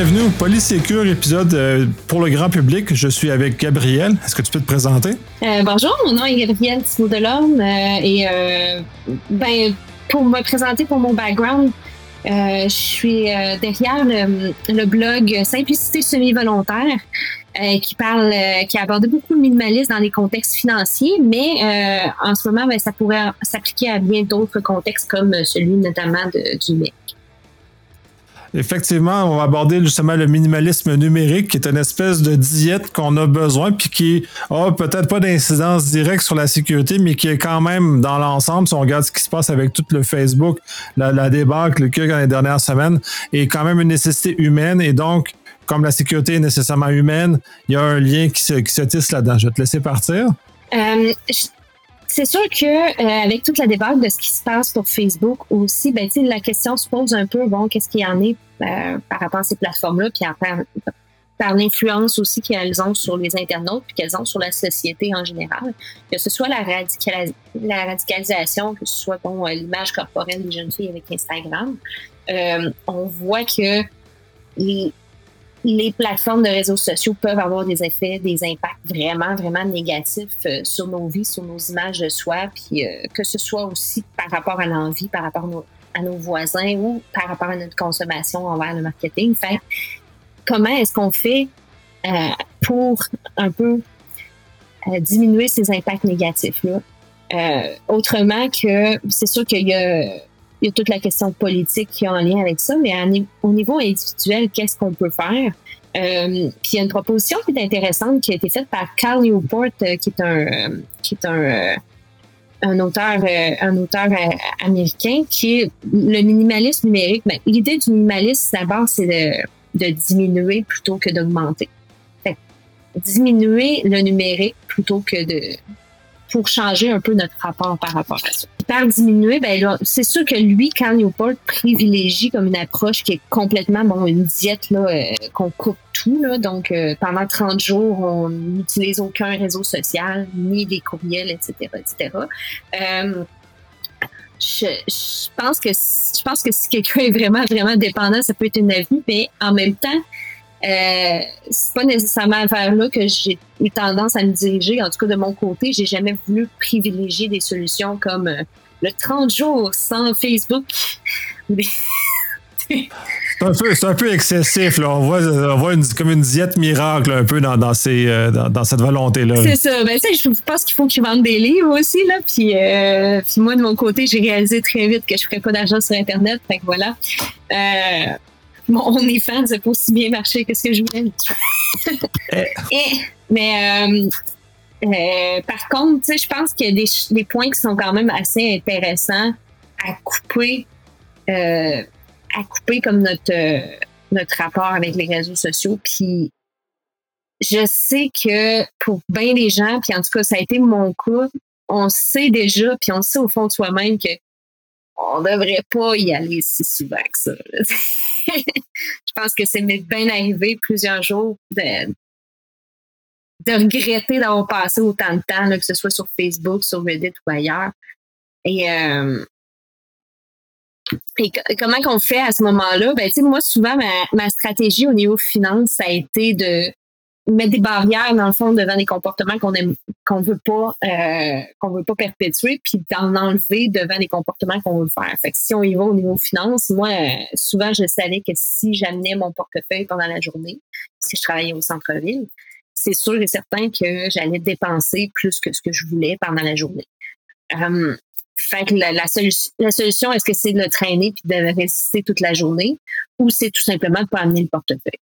Bienvenue au Polysécure, épisode euh, pour le grand public. Je suis avec Gabrielle. Est-ce que tu peux te présenter? Euh, bonjour, mon nom est Gabrielle Thibault euh, et ben, pour me présenter pour mon background, je suis derrière le, blog Simplicité semi-volontaire qui parle, qui aborde beaucoup le minimalisme dans les contextes financiers, mais en ce moment, ben, ça pourrait s'appliquer à bien d'autres contextes comme celui notamment du MEC. Effectivement, on va aborder justement le minimalisme numérique, qui est une espèce de diète qu'on a besoin, puis qui a peut-être pas d'incidence directe sur la sécurité, mais qui est quand même dans l'ensemble, si on regarde ce qui se passe avec tout le Facebook, la, débâcle qu'il dans les dernières semaines, est quand même une nécessité humaine. Et donc, comme la sécurité est nécessairement humaine, il y a un lien qui se, qui se tisse là-dedans. Je vais te laisser partir. Euh, c'est sûr que euh, avec toute la débâcle de ce qui se passe pour Facebook aussi, ben la question se pose un peu bon, qu'est-ce qu'il y en est euh, par rapport à ces plateformes-là, puis par, par l'influence aussi qu'elles ont sur les internautes, puis qu'elles ont sur la société en général, que ce soit la, la radicalisation, que ce soit bon, euh, l'image corporelle des jeunes filles avec Instagram, euh, on voit que les, les plateformes de réseaux sociaux peuvent avoir des effets, des impacts vraiment, vraiment négatifs euh, sur nos vies, sur nos images de soi, puis euh, que ce soit aussi par rapport à l'envie, par rapport à nos, voisins ou par rapport à notre consommation envers le marketing. Fait, comment est-ce qu'on fait euh, pour un peu diminuer ces impacts négatifs-là? Autrement que, c'est sûr qu'il y a il y a toute la question politique qui est en lien avec ça, mais au niveau individuel, qu'est-ce qu'on peut faire? Euh, puis il y a une proposition qui est intéressante qui a été faite par Carl Newport, euh, qui est un, euh, qui est un, un auteur, un auteur américain, qui est le minimalisme numérique. Ben, L'idée du minimalisme, d'abord, c'est de, de diminuer plutôt que d'augmenter. Diminuer le numérique plutôt que de pour changer un peu notre rapport par rapport à ça. Par diminuer, ben c'est sûr que lui, Carl Newport privilégie comme une approche qui est complètement bon une diète là euh, qu'on coupe tout là, donc euh, pendant 30 jours on n'utilise aucun réseau social ni des courriels, etc., etc. Euh, je, pense que je pense que si quelqu'un est vraiment vraiment dépendant, ça peut être une avis, mais en même temps, euh, c'est pas nécessairement vers là que j'ai eu tendance à me diriger. En tout cas, de mon côté, j'ai jamais voulu privilégier des solutions comme euh, le 30 jours sans Facebook. c'est un, peu, un peu excessif. Là. On voit, on voit une, comme une diète miracle un peu dans, dans, ces, euh, dans, dans cette volonté-là. C'est ça. Ben, je pense qu'il faut que je vende des livres aussi. Là. Puis, euh, puis moi, de mon côté, j'ai réalisé très vite que je ferais pas d'argent sur Internet. Fait que voilà. Euh, mon OnlyFans n'a pas aussi bien marché que ce que je voulais. Et, mais euh, euh, par contre, je pense qu'il y a des, des, points qui sont quand même assez intéressants à couper, euh, à couper comme notre, notre rapport avec les réseaux sociaux. Puis je sais que pour bien des gens, puis en tout cas, ça a été mon cas, on sait déjà, puis on sait au fond de soi-même que on devrait pas y aller si souvent que ça. je pense que c'est bien arrivé plusieurs jours de, regretter d'avoir passé autant de temps, que ce soit sur Facebook, sur Reddit ou ailleurs. Et, euh, comment qu'on fait à ce moment-là? Ben, moi, souvent, ma, ma stratégie au niveau finance, ça a été de mettre des barrières dans le fond devant des comportements qu'on aime qu'on veut pas euh, qu'on veut pas perpétuer puis d'en enlever devant des comportements qu'on veut faire. Fait que si on y va au niveau finance, moi souvent je savais que si j'amenais mon portefeuille pendant la journée, si je travaillais au centre-ville, c'est sûr et certain que j'allais dépenser plus que ce que je voulais pendant la journée. Um, fait que la, la, solution, la solution, est-ce que c'est de le traîner puis de résister toute la journée ou c'est tout simplement de pas amener le portefeuille?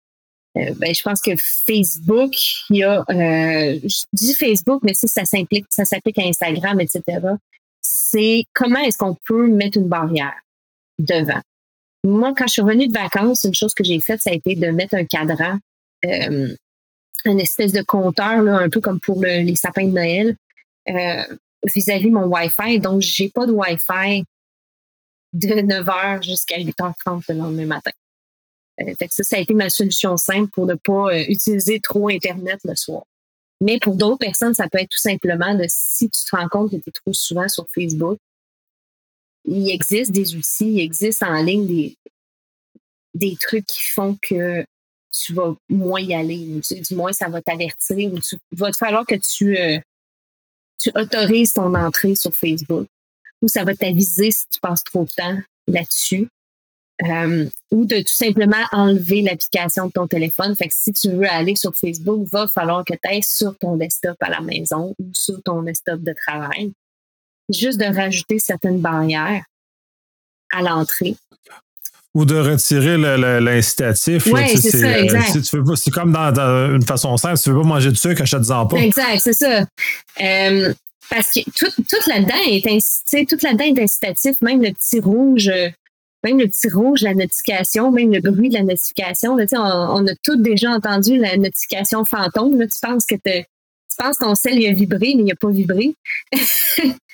Euh, ben, je pense que Facebook, il y a, euh, je dis Facebook, mais si ça s'implique, ça s'applique à Instagram, etc. C'est comment est-ce qu'on peut mettre une barrière devant? Moi, quand je suis revenue de vacances, une chose que j'ai faite, ça a été de mettre un cadran, euh, une espèce de compteur, là, un peu comme pour le, les sapins de Noël, euh, vis-à-vis mon Wi-Fi. Donc, j'ai pas de Wi-Fi de 9h jusqu'à 8h30 le lendemain matin. Euh, ça, ça a été ma solution simple pour ne pas euh, utiliser trop Internet le soir. Mais pour d'autres personnes, ça peut être tout simplement de si tu te rends compte que tu es trop souvent sur Facebook, il existe des outils, il existe en ligne des, des trucs qui font que tu vas moins y aller. du moins, ça va t'avertir. Il va te falloir que tu, euh, tu autorises ton entrée sur Facebook. Ou ça va t'aviser si tu passes trop de temps là-dessus. Euh, ou de tout simplement enlever l'application de ton téléphone. Fait que si tu veux aller sur Facebook, va falloir que tu ailles sur ton desktop à la maison ou sur ton desktop de travail. Juste de rajouter certaines barrières à l'entrée. Ou de retirer l'incitatif. Oui, c'est ça, euh, exact. c'est comme dans, une façon simple, si tu veux pas manger de sucre, achète-en pas. Exact, c'est ça. Euh, parce que tout, tout là-dedans est, incitatif, même le petit rouge même le petit rouge, la notification, même le bruit de la notification. On, a tous déjà entendu la notification fantôme. Tu penses que tu penses ton sel il a vibré, mais il n'a pas vibré.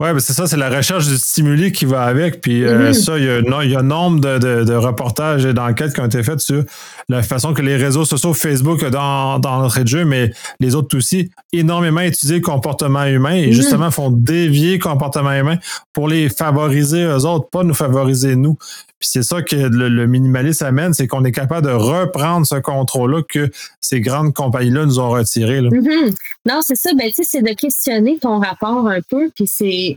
Oui, c'est ça, c'est la recherche du stimuli qui va avec. Puis euh, mm-hmm. ça, il y, a, il y a un nombre de, de, de, reportages et d'enquêtes qui ont été faites sur la façon que les réseaux sociaux, Facebook dans, dans l'entrée de jeu, mais les autres aussi, énormément utilisé le comportement humain et mm-hmm. justement font dévier le comportement humain pour les favoriser eux autres, pas nous favoriser nous. Puis c'est ça que le, minimalisme amène, c'est qu'on est capable de reprendre ce contrôle-là que ces grandes compagnies-là nous ont retiré. Mm-hmm. Non, c'est ça. Ben, c'est de questionner ton rapport un peu. Puis c'est.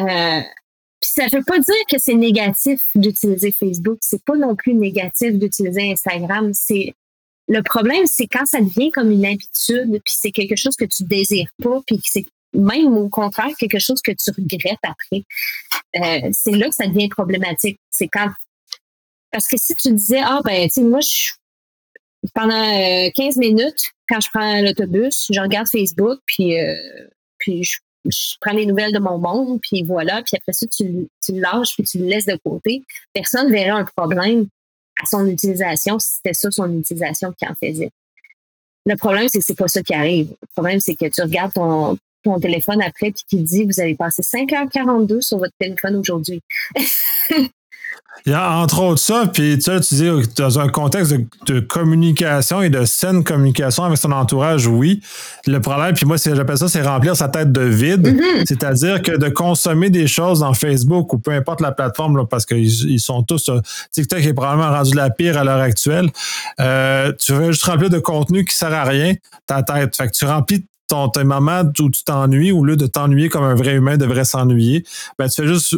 Euh, puis ça veut pas dire que c'est négatif d'utiliser Facebook. C'est pas non plus négatif d'utiliser Instagram. C'est le problème, c'est quand ça devient comme une habitude, puis c'est quelque chose que tu désires pas, puis c'est même au contraire quelque chose que tu regrettes après. Euh, c'est là que ça devient problématique. C'est quand parce que si tu disais ah ben tu sais moi je pendant 15 euh, minutes quand je prends l'autobus, je regarde Facebook puis euh, puis je, prends les nouvelles de mon monde puis voilà puis après ça tu, tu le lâches puis tu le laisses de côté. Personne verrait un problème à son utilisation si c'était ça son utilisation qui en faisait. Le problème, c'est que c'est pas ça qui arrive. Le problème, c'est que tu regardes ton, ton téléphone après puis qui dit vous avez passé 5h42 sur votre téléphone aujourd'hui. Il y a entre autres ça, puis tu, tu dis dans un contexte de, communication et de saine communication avec son entourage, oui. Le problème, puis moi, j'appelle ça, c'est remplir sa tête de vide. Mm-hmm. C'est-à-dire que de consommer des choses dans Facebook ou peu importe la plateforme, parce qu'ils sont tous. Euh, TikTok est probablement rendu la pire à l'heure actuelle. Euh, tu veux juste remplir de contenu qui sert à rien, ta tête. Fait que tu remplis ton, tes moments où tu t'ennuies, au lieu de t'ennuyer comme un vrai humain devrait s'ennuyer, ben, tu fais juste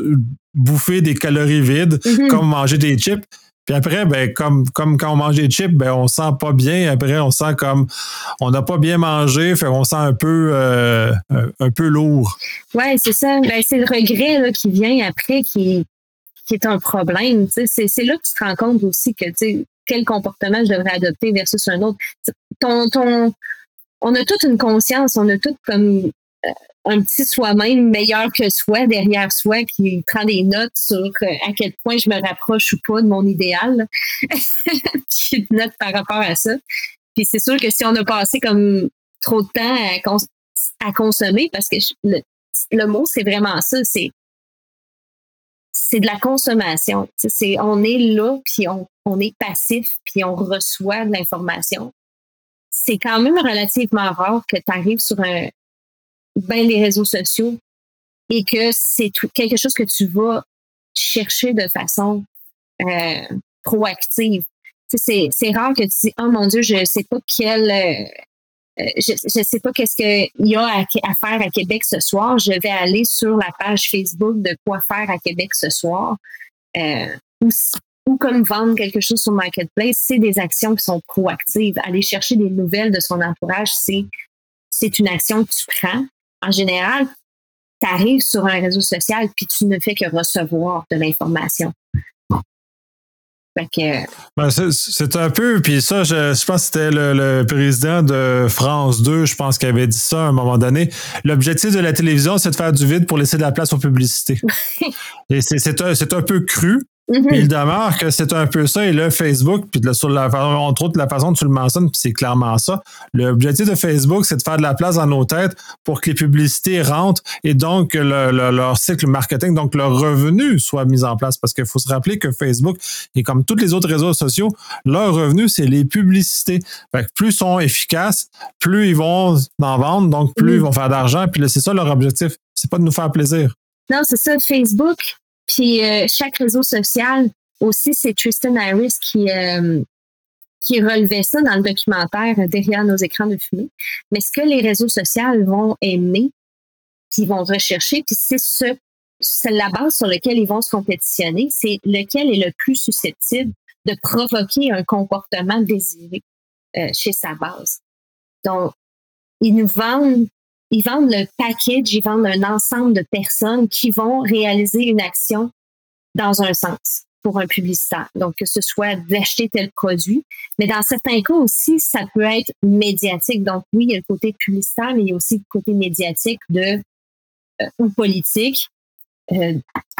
bouffer des calories vides, mm-hmm. comme manger des chips. Puis après, ben, comme, comme quand on mange des chips, ben, on sent pas bien. Après, on sent comme on n'a pas bien mangé, fait on sent un peu, euh, un peu lourd. Oui, c'est ça. Ben, c'est le regret là, qui vient après qui, qui est un problème. C'est là que tu te rends compte aussi que quel comportement je devrais adopter versus un autre. Ton, ton, on a toute une conscience, on a tout comme euh, un petit soi-même meilleur que soi derrière soi qui prend des notes sur euh, à quel point je me rapproche ou pas de mon idéal. Puis une note par rapport à ça. Puis c'est sûr que si on a passé comme trop de temps à, consommer, parce que le, mot c'est vraiment ça, c'est c'est de la consommation. C'est on est là puis on, on est passif puis on reçoit de l'information c'est quand même relativement rare que tu arrives sur un, ben les réseaux sociaux et que c'est quelque chose que tu vas chercher de façon euh, proactive. C'est, rare que tu dis Oh mon Dieu, je sais pas quel euh, euh, je ne sais pas qu'est-ce qu'il y a à, faire à Québec ce soir. Je vais aller sur la page Facebook de quoi faire à Québec ce soir. Ou comme vendre quelque chose sur Marketplace, c'est des actions qui sont proactives. Aller chercher des nouvelles de son entourage, c'est, c'est une action que tu prends. En général, tu arrives sur un réseau social puis tu ne fais que recevoir de l'information. Ben, c'est un peu, puis ça, je, pense que c'était le, président de France 2, je pense, qui avait dit ça à un moment donné. L'objectif de la télévision, c'est de faire du vide pour laisser de la place aux publicités. Et c'est un, un peu cru, Mm-hmm. Il demeure que c'est un peu ça. Et là, Facebook, puis sur la, entre autres, la façon dont tu le mentionnes, puis c'est clairement ça. L'objectif de Facebook, c'est de faire de la place dans nos têtes pour que les publicités rentrent et donc que leur cycle marketing, donc leur revenu soit mis en place. Parce qu'il faut se rappeler que Facebook, et comme tous les autres réseaux sociaux, leur revenu, c'est les publicités. Fait que plus ils sont efficaces, plus ils vont en vendre, donc plus mm-hmm. ils vont faire d'argent. Puis c'est ça leur objectif. C'est pas de nous faire plaisir. Non, c'est ça. Facebook, puis euh, chaque réseau social aussi, c'est Tristan Harris qui, euh, qui relevait ça dans le documentaire derrière nos écrans de fumée. Mais ce que les réseaux sociaux vont aimer, puis vont rechercher, puis c'est ce, la base sur laquelle ils vont se compétitionner, c'est lequel est le plus susceptible de provoquer un comportement désiré euh, chez sa base. Donc, ils nous vendent, ils vendent le package, ils vendent un ensemble de personnes qui vont réaliser une action dans un sens pour un publicitaire. Donc, que ce soit d'acheter tel produit, mais dans certains cas aussi, ça peut être médiatique. Donc, oui, il y a le côté publicitaire, mais il y a aussi le côté médiatique de euh, ou politique euh,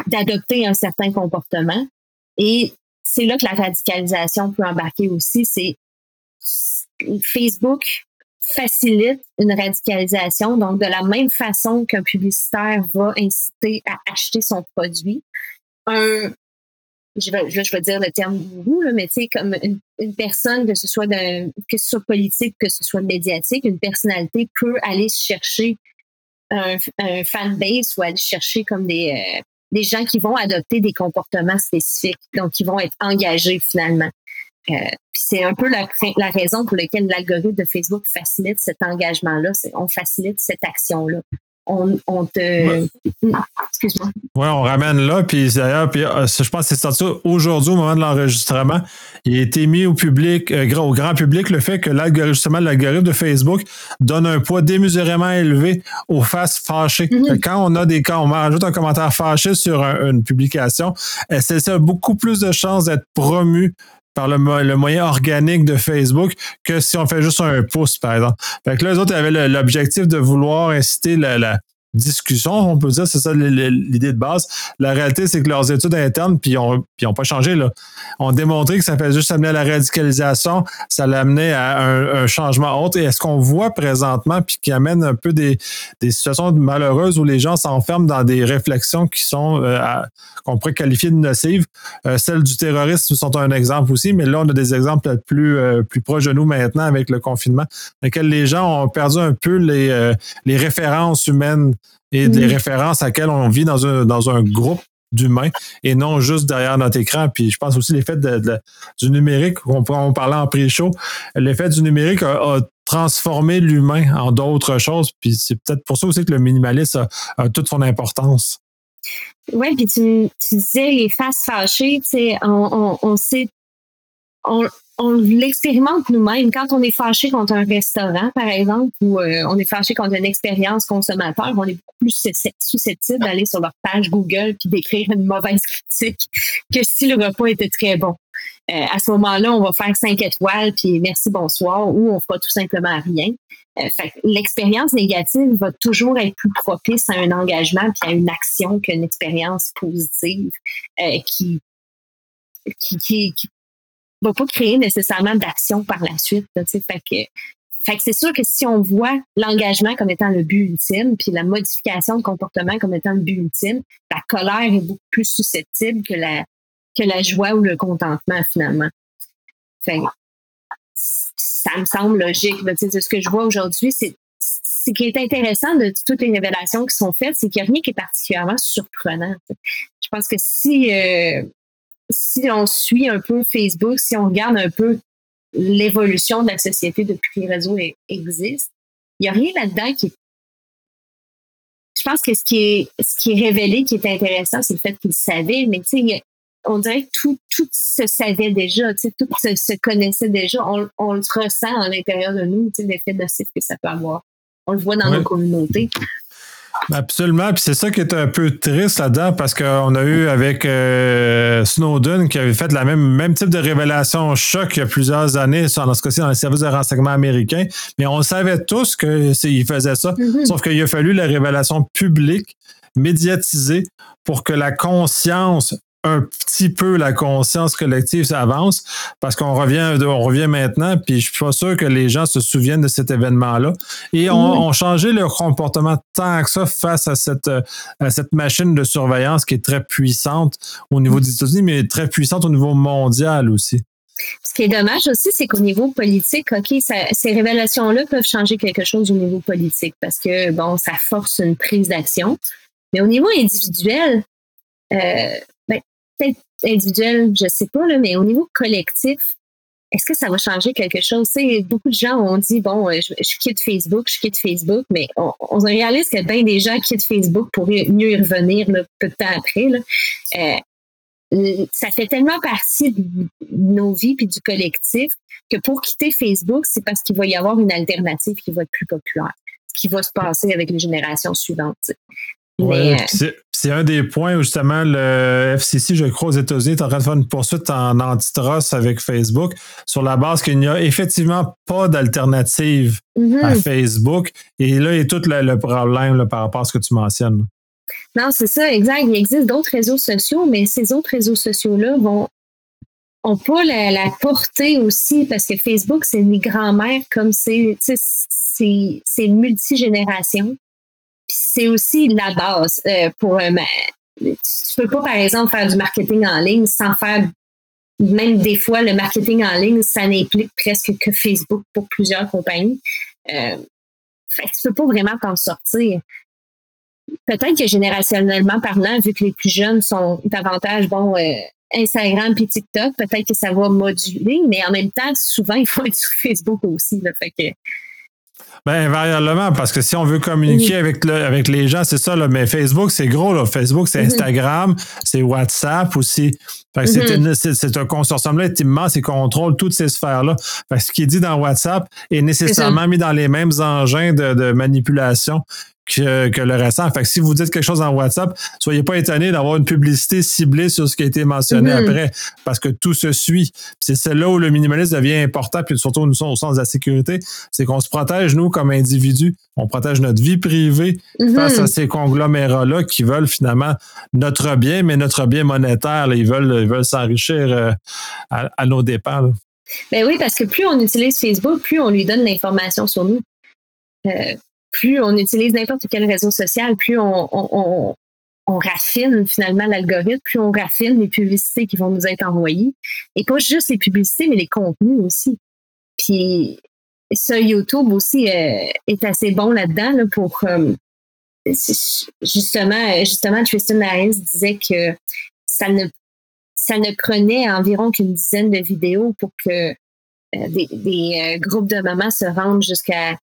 d'adopter un certain comportement. Et c'est là que la radicalisation peut embarquer aussi. C'est Facebook facilite une radicalisation. Donc, de la même façon qu'un publicitaire va inciter à acheter son produit, un, je vais, je vais dire le terme gourou, mais tu sais, comme une, personne, que ce soit que ce soit politique, que ce soit médiatique, une personnalité peut aller chercher un, un fanbase ou aller chercher comme des, euh, des gens qui vont adopter des comportements spécifiques, donc qui vont être engagés finalement. Euh, c'est un peu la, la, raison pour laquelle l'algorithme de Facebook facilite cet engagement-là. On facilite cette action-là on, te. Excuse-moi. Oui, on ramène là. Puis d'ailleurs, puis, euh, je pense que c'est sorti aujourd'hui au moment de l'enregistrement. Il a été mis au public, euh, au grand public, le fait que l'algorithme, l'algorithme de Facebook donne un poids démesurément élevé aux faces fâchées. Mm-hmm. Quand on a des quand on rajoute un commentaire fâché sur une publication, c'est ça beaucoup plus de chances d'être promu par le, moyen organique de Facebook que si on fait juste un pouce, par exemple. Fait que là, les autres avaient l'objectif de vouloir inciter la, discussion, on peut dire, c'est ça l'idée de base. La réalité, c'est que leurs études internes, puis ont, puis pas changé, là, ont démontré que ça fait juste amener à la radicalisation, ça l'amenait à un, changement autre. Et est-ce qu'on voit présentement, puis qui amène un peu des, des situations malheureuses où les gens s'enferment dans des réflexions qui sont, euh, qu'on pourrait qualifier de nocives? Euh, celles du terrorisme sont un exemple aussi, mais là, on a des exemples plus, euh, plus proches de nous maintenant avec le confinement, dans lesquels les gens ont perdu un peu les, les références humaines et des références à laquelle on vit dans un, dans un groupe d'humains et non juste derrière notre écran. Puis je pense aussi l'effet de, du numérique, on, on parlait en pré-show, l'effet du numérique a, transformé l'humain en d'autres choses. Puis c'est peut-être pour ça aussi que le minimalisme a, toute son importance. Oui, puis tu, tu, disais les faces fâchées, tu sais, on, on, on sait, on, on l'expérimente nous-mêmes. Quand on est fâché contre un restaurant, par exemple, ou euh, on est fâché contre une expérience consommateur, on est beaucoup plus susceptible d'aller sur leur page Google puis d'écrire une mauvaise critique que si le repas était très bon. Euh, à ce moment-là, on va faire cinq étoiles puis merci, bonsoir, ou on fera tout simplement rien. Euh, l'expérience négative va toujours être plus propice à un engagement puis à une action qu'une expérience positive qui, qui, va pas créer nécessairement d'action par la suite. fait que, fait que c'est sûr que si on voit l'engagement comme étant le but ultime, puis la modification de comportement comme étant le but ultime, la colère est beaucoup plus susceptible que la, que la joie ou le contentement finalement. Fait ça me semble logique. ce que je vois aujourd'hui, c'est ce qui est intéressant de toutes les révélations qui sont faites, c'est qu'il n'y a rien qui est particulièrement surprenant. Je pense que si euh, si on suit un peu Facebook, si on regarde un peu l'évolution de la société depuis que les réseaux existent, il n'y a rien là-dedans qui Je pense que ce qui est, ce qui est révélé, qui est intéressant, c'est le fait qu'ils savaient, mais tu sais, on dirait que tout, tout se savait déjà, tu sais, tout se, connaissait déjà. On, on, le ressent à l'intérieur de nous, tu sais, l'effet nocif que ça peut avoir. On le voit dans nos communautés. Absolument. Puis c'est ça qui est un peu triste là-dedans parce qu'on a eu avec euh, Snowden qui avait fait la même, même type de révélation choc il y a plusieurs années, dans ce cas-ci dans les services de renseignement américains. Mais on savait tous qu'il faisait ça. Mm-hmm. Sauf qu'il a fallu la révélation publique, médiatisée, pour que la conscience un petit peu la conscience collective s'avance parce qu'on revient, on revient maintenant, puis je suis pas sûr que les gens se souviennent de cet événement-là. Et on, on changé leur comportement tant que ça face à cette, à cette machine de surveillance qui est très puissante au niveau des États-Unis, mais très puissante au niveau mondial aussi. Ce qui est dommage aussi, c'est qu'au niveau politique, OK, ces révélations-là peuvent changer quelque chose au niveau politique parce que, bon, ça force une prise d'action. Mais au niveau individuel, euh, individuel, je sais pas, là, mais au niveau collectif, est-ce que ça va changer quelque chose? beaucoup de gens ont dit, bon, euh, je, quitte Facebook, je quitte Facebook, mais on, on réalise que bien des gens quittent Facebook pour mieux y revenir peu de temps après. Euh, ça fait tellement partie de nos vies puis du collectif que pour quitter Facebook, c'est parce qu'il va y avoir une alternative qui va être plus populaire, qui va se passer avec les générations suivantes. Euh, c'est un des points où justement le FCC, je crois, aux États-Unis est en train de faire une poursuite en antitrust avec Facebook sur la base qu'il n'y a effectivement pas d'alternative à mm-hmm. Facebook. Et là, il y a tout le, problème par rapport à ce que tu mentionnes. Non, c'est ça, exact. Il existe d'autres réseaux sociaux, mais ces autres réseaux sociaux-là vont ont pas la, portée aussi parce que Facebook, c'est une grand-mère comme c'est c'est multigénération c'est aussi la base euh, pour un. Tu peux pas, par exemple, faire du marketing en ligne sans faire même des fois, le marketing en ligne, ça n'implique presque que Facebook pour plusieurs compagnies. Euh, fait tu peux pas vraiment t'en sortir. Peut-être que générationnellement parlant, vu que les plus jeunes sont davantage, bon, euh, Instagram puis TikTok, peut-être que ça va moduler, mais en même temps, souvent, il faut être sur Facebook aussi. Fait que ben, invariablement, parce que si on veut communiquer avec, le, avec les gens, c'est ça, là, mais Facebook, c'est gros. Là. Facebook, c'est mhm. Instagram, c'est WhatsApp aussi. Mhm. c'est, un consortium-là est immense et contrôle toutes ces sphères-là. ce qui est dit dans WhatsApp est nécessairement mis dans les mêmes engins de, de manipulation que, le récent. Fait que si vous dites quelque chose en WhatsApp, soyez pas étonné d'avoir une publicité ciblée sur ce qui a été mentionné mm-hmm. après, parce que tout se suit. C'est là où le minimalisme devient important, puis surtout nous sommes au sens de la sécurité, c'est qu'on se protège, nous, comme individus. On protège notre vie privée mm-hmm. face à ces conglomérats-là qui veulent finalement notre bien, mais notre bien monétaire. ils veulent veulent s'enrichir euh, à, nos dépens. Ben oui, parce que plus on utilise Facebook, plus on lui donne l'information sur nous. Euh, plus on utilise n'importe quel réseau social, plus on, raffine finalement l'algorithme, plus on raffine les publicités qui vont nous être envoyées. Et pas juste les publicités, mais les contenus aussi. Puis ça, YouTube aussi euh, est assez bon là-dedans pour euh, justement, justement, Tristan Harris disait que ça ne ça ne prenait environ qu'une dizaine de vidéos pour que euh, des, des groupes de mamans se rendent jusqu'à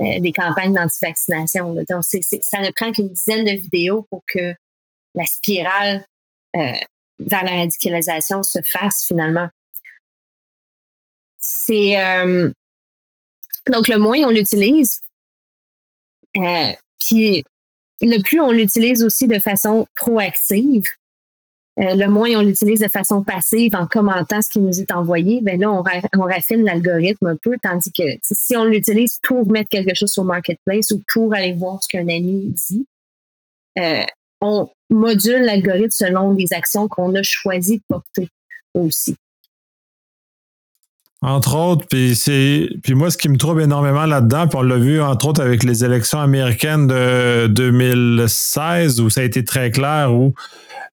euh, des campagnes d'anti-vaccination. Donc, ça ne prend qu'une dizaine de vidéos pour que la spirale euh, vers la radicalisation se fasse finalement. C'est euh, donc le moins on l'utilise, puis le plus on l'utilise aussi de façon proactive, euh, le moins on l'utilise de façon passive en commentant ce qui nous est envoyé, ben là, on, raffine l'algorithme un peu, tandis que si on l'utilise pour mettre quelque chose sur Marketplace ou pour aller voir ce qu'un ami dit, euh, on module l'algorithme selon les actions qu'on a choisi de porter aussi. Entre autres, puis c'est puis moi ce qui me trouble énormément là-dedans, puis on l'a vu entre autres avec les élections américaines de 2016 où ça a été très clair où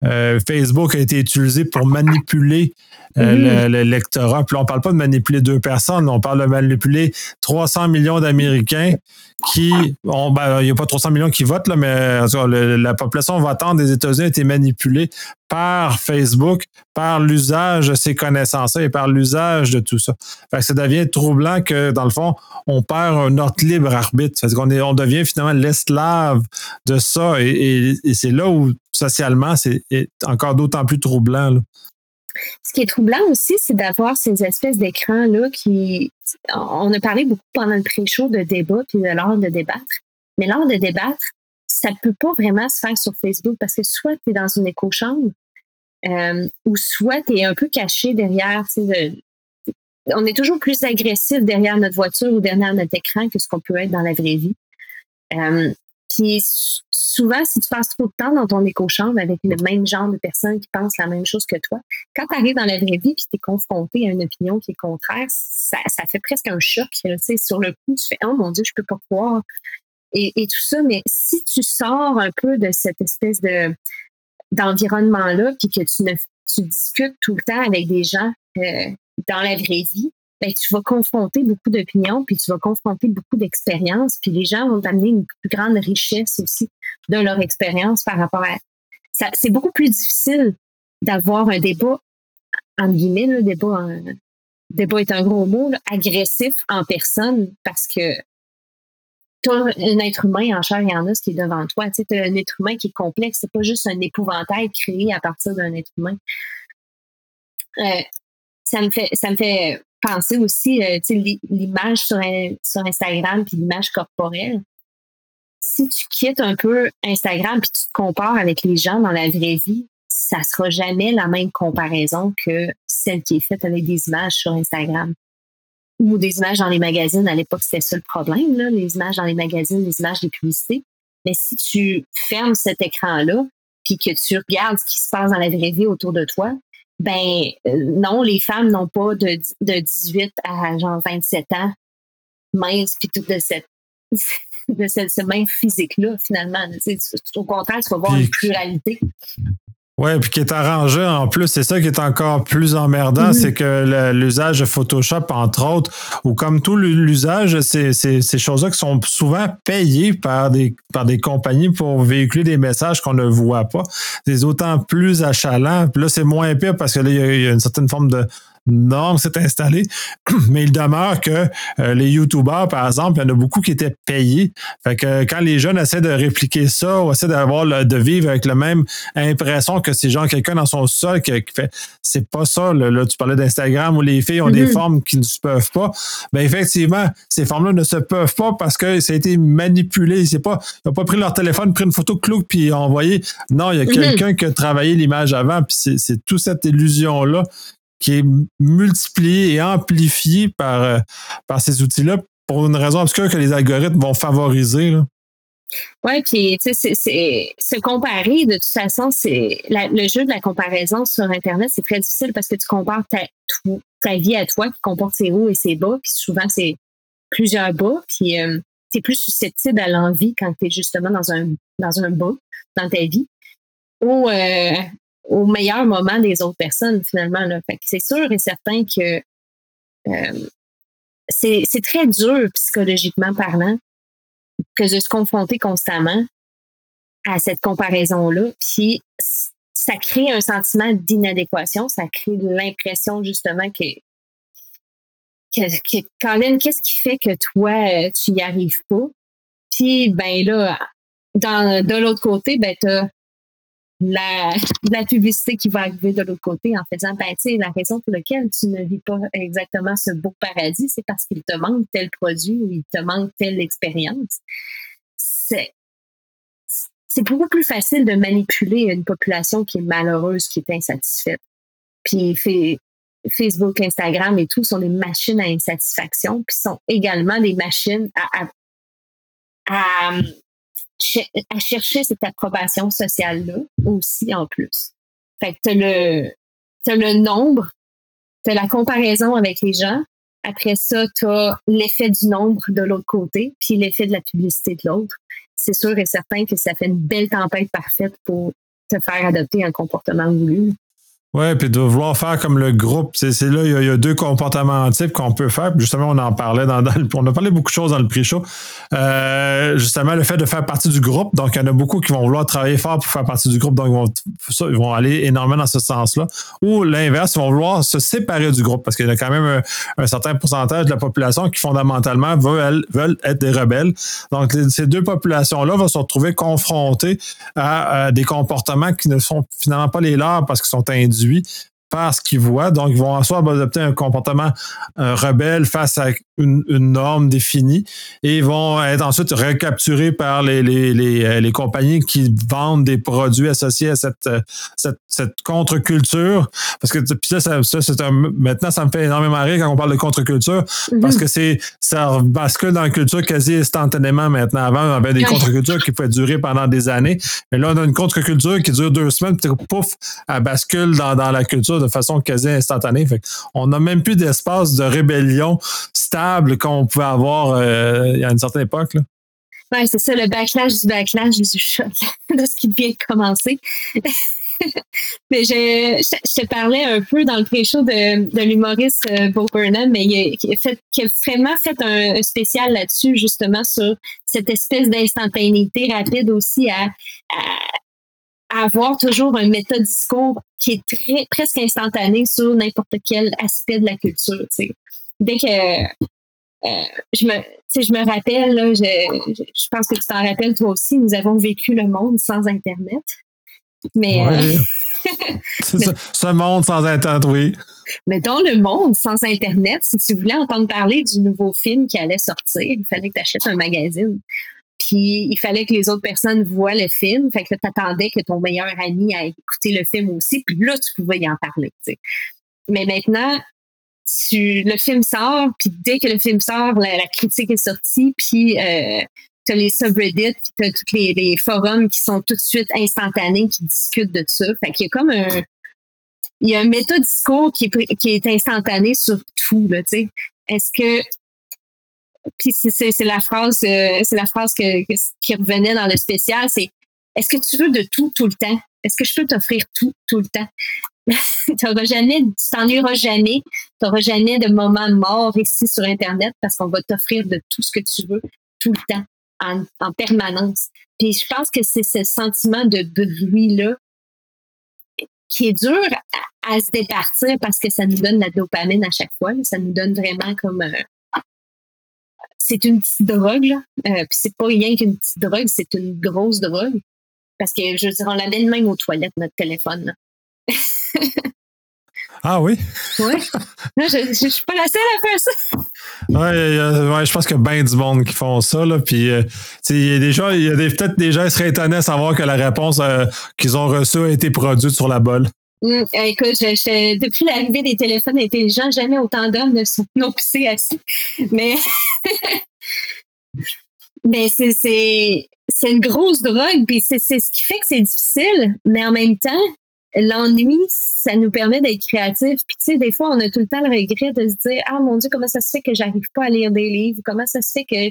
euh, Facebook a été utilisé pour manipuler euh, mhm. l'électorat. Puis là, on parle pas de manipuler deux personnes, on parle de manipuler 300 millions d'Américains qui ont, ben, il n'y a pas 300 millions qui votent, là, mais la population votante des États-Unis a été manipulée par Facebook, par l'usage de ces connaissances et par l'usage de tout ça. Fait que ça devient troublant que, dans le fond, on perd notre libre arbitre. Parce qu'on on devient finalement l'esclave de ça. Et, c'est là où, socialement, c'est encore d'autant plus troublant. Ce qui est troublant aussi, c'est d'avoir ces espèces d'écrans-là qui. On a parlé beaucoup pendant le pré-show de débat puis de l'art de débattre. Mais l'art de débattre, ça ne peut pas vraiment se faire sur Facebook parce que soit tu es dans une éco-chambre euh, ou soit tu es un peu caché derrière. on est toujours plus agressif derrière notre voiture ou derrière notre écran que ce qu'on peut être dans la vraie vie. Euh, puis souvent, si tu passes trop de temps dans ton éco-chambre avec le même genre de personnes qui pensent la même chose que toi, quand tu arrives dans la vraie vie et tu es confronté à une opinion qui est contraire, ça, fait presque un choc. sur le coup, tu fais Oh mon Dieu, je peux pas croire. Et, tout ça, mais si tu sors un peu de cette espèce de d'environnement-là, puis que tu ne tu discutes tout le temps avec des gens euh, dans la vraie vie, ben, tu vas confronter beaucoup d'opinions, puis tu vas confronter beaucoup d'expériences, puis les gens vont t'amener une plus grande richesse aussi de leur expérience par rapport à ça. C'est beaucoup plus difficile d'avoir un débat, en guillemets, un débat débat est un gros mot, agressif en personne parce que tu as un être humain en chair et en os qui est devant toi. Tu as un être humain qui est complexe. C'est pas juste un épouvantail créé à partir d'un être humain. Euh, ça me fait ça me fait penser aussi euh, l'image sur, Instagram puis l'image corporelle. Si tu quittes un peu Instagram puis tu te compares avec les gens dans la vraie vie, ça sera jamais la même comparaison que celle qui est faite avec des images sur Instagram ou des images dans les magazines. À l'époque, c'était ça le problème, là, les images dans les magazines, les images des publicités. Mais si tu fermes cet écran-là, puis que tu regardes ce qui se passe dans la vraie vie autour de toi, ben euh, non, les femmes n'ont pas de, de 18 à genre 27 ans mince puis tout de cette de ce, même physique-là, finalement. Au contraire, tu vas voir une pluralité. Oui, puis qui est arrangé en plus, c'est ça qui est encore plus emmerdant, mm-hmm. c'est que l'usage de Photoshop, entre autres, ou comme tout l'usage, c'est ces choses-là qui sont souvent payées par des, par des compagnies pour véhiculer des messages qu'on ne voit pas. C'est d'autant plus achalant. Puis là, c'est moins pire parce que là, il y a une certaine forme de, norme s'est installée, mais il demeure que euh, les YouTubers, par exemple, il y en a beaucoup qui étaient payés. Fait que quand les jeunes essaient de répliquer ça ou essaient d'avoir de vivre avec la même impression que ces gens, quelqu'un dans son sol qui, fait c'est pas ça. Là, tu parlais d'Instagram où les filles ont des mm-hmm. formes qui ne se peuvent pas. Ben, effectivement, ces formes-là ne se peuvent pas parce que ça a été manipulé. C'est pas, ils n'ont pas pris leur téléphone, pris une photo clouque puis envoyé. Non, il y a mm-hmm. quelqu'un qui a travaillé l'image avant, puis c'est toute cette illusion-là qui est multiplié et amplifié par, euh, par ces outils-là pour une raison obscure que les algorithmes vont favoriser. Oui, puis tu sais, se comparer, de toute façon, c'est le jeu de la comparaison sur Internet, c'est très difficile parce que tu compares ta, ta vie à toi qui comporte ses hauts et ses bas, puis souvent c'est plusieurs bas, puis euh, tu es plus susceptible à l'envie quand tu es justement dans un dans un bas dans ta vie. Ou euh, au meilleur moment des autres personnes, finalement. Là. C'est sûr et certain que euh, c'est, très dur psychologiquement parlant que de se confronter constamment à cette comparaison-là. Puis ça crée un sentiment d'inadéquation, ça crée l'impression justement que, que, Colin, qu'est-ce qui fait que toi, tu y arrives pas? Puis ben là, dans, de l'autre côté, ben t'as la, la publicité qui va arriver de l'autre côté en faisant, ben, tu sais, la raison pour laquelle tu ne vis pas exactement ce beau paradis, c'est parce qu'il te manque tel produit ou il te manque telle expérience. C'est, c'est beaucoup plus facile de manipuler une population qui est malheureuse, qui est insatisfaite. Puis Facebook, Instagram et tout sont des machines à insatisfaction, puis sont également des machines à chercher cette approbation sociale-là aussi en plus. Fait que t'as le, as le nombre, t'as la comparaison avec les gens. Après ça, t'as l'effet du nombre de l'autre côté, puis l'effet de la publicité de l'autre. C'est sûr et certain que ça fait une belle tempête parfaite pour te faire adopter un comportement voulu. Oui, puis de vouloir faire comme le groupe, c'est là, il y, a, deux comportements types qu'on peut faire. justement, on en parlait dans, on a parlé beaucoup de choses dans le pré-show. Euh, justement, le fait de faire partie du groupe. Donc, il y en a beaucoup qui vont vouloir travailler fort pour faire partie du groupe. Donc, ils vont, ils vont aller énormément dans ce sens-là. Ou l'inverse, ils vont vouloir se séparer du groupe parce qu'il y a quand même un, certain pourcentage de la population qui fondamentalement veulent, veulent être des rebelles. Donc, ces deux populations-là vont se retrouver confrontées à, à des comportements qui ne sont finalement pas les leurs parce qu'ils sont induits 2018, par ce qu'ils voient. Donc, ils vont soit adopter un comportement euh, rebelle face à une, norme définie et ils vont être ensuite recapturés par les, les, euh, les, compagnies qui vendent des produits associés à cette, euh, cette, cette contre-culture. Parce que puis ça, ça, c'est un, maintenant, ça me fait énormément rire quand on parle de contre-culture mm-hmm. parce que c'est ça bascule dans la culture quasi instantanément maintenant. Avant, on avait des contre-cultures qui pouvaient durer pendant des années. Mais là, on a une contre-culture qui dure deux semaines, puis pouf, elle bascule dans, dans la culture de façon quasi instantanée. On n'a même plus d'espace de rébellion stable qu'on pouvait avoir euh, a une certaine époque. Oui, c'est ça, le backlash du backlash du choc de ce qui vient de commencer. mais je, te parlais un peu dans le pré-show de, l'humoriste euh, Bo Burnham, mais il a vraiment fait un, spécial là-dessus, justement, sur cette espèce d'instantanéité rapide aussi à, avoir toujours un méthodiscours qui est très, presque instantané sur n'importe quel aspect de la culture. Dès que euh, je me, je me rappelle, je, je, pense que tu t'en rappelles toi aussi, nous avons vécu le monde sans Internet. Mais. Euh, ce monde sans Internet, oui. Mais dans le monde sans Internet, si tu voulais entendre parler du nouveau film qui allait sortir, il fallait que tu achètes un magazine. Puis il fallait que les autres personnes voient le film. Fait que tu attendais que ton meilleur ami ait écouté le film aussi. Puis là, tu pouvais y en parler. Mais maintenant, tu, le film sort, puis dès que le film sort, la, critique est sortie, puis euh, tu as les subreddits, puis tu as tous les, forums qui sont tout de suite instantanés, qui discutent de ça. Fait qu'il y a comme un... Il y a un métadiscours qui est, qui est instantané sur tout. Est-ce que puis c'est la phrase euh, c'est la phrase que, qui revenait dans le spécial c'est est-ce que tu veux de tout tout le temps? Est-ce que je peux t'offrir tout tout le temps tu jamais tu t'ennuieras jamais. Tu n'auras jamais de moment mort ici sur internet parce qu'on va t'offrir de tout ce que tu veux tout le temps en, en permanence. Puis je pense que c'est ce sentiment de bruit là qui est dur à, se départir parce que ça nous donne la dopamine à chaque fois. Ça nous donne vraiment comme un, c'est une petite drogue, là. Euh, puis c'est pas rien qu'une petite drogue, c'est une grosse drogue. Parce que, je veux dire, on l'amène même aux toilettes, notre téléphone. ah oui? Oui. je, je, suis pas la seule à faire ça. Ouais, je pense qu'il y a bien du monde qui font ça. Là, puis, euh, il y a des gens, il y a peut-être des gens qui seraient étonnés à savoir que la réponse euh, qu'ils ont reçue a été produite sur la bolle. Mm, écoute, depuis l'arrivée des téléphones intelligents, jamais autant d'hommes ne sont poussés assis. Mais, mais c'est, une grosse drogue, puis c'est, ce qui fait que c'est difficile, mais en même temps, l'ennui, ça nous permet d'être créatifs. Puis tu sais, des fois, on a tout le temps le regret de se dire Ah mon Dieu, comment ça se fait que j'arrive pas à lire des livres? Comment ça se fait que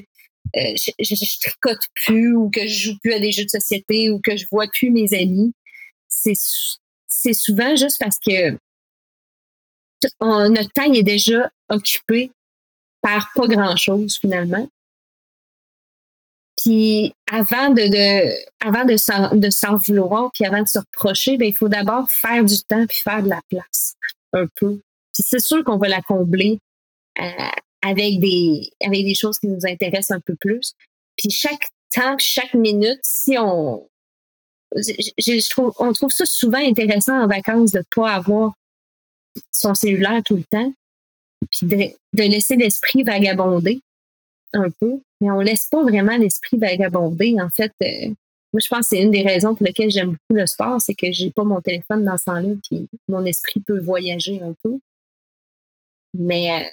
euh, je, je, tricote plus ou que je joue plus à des jeux de société ou que je vois plus mes amis? C'est c'est souvent juste parce que notre temps est déjà occupé par pas grand-chose finalement. Puis avant de, de avant de s'en, vouloir, puis avant de se reprocher, ben, il faut d'abord faire du temps puis faire de la place un peu. Puis c'est sûr qu'on va la combler euh, avec des avec des choses qui nous intéressent un peu plus. Puis chaque temps, chaque minute, si on on trouve ça souvent intéressant en vacances de ne pas avoir son cellulaire tout le temps, puis de, laisser l'esprit vagabonder un peu. Mais on laisse pas vraiment l'esprit vagabonder. En fait, euh, moi, je pense que c'est une des raisons pour lesquelles j'aime beaucoup le sport, c'est que j'ai pas mon téléphone dans ce temps-là, puis mon esprit peut voyager un peu. Mais euh,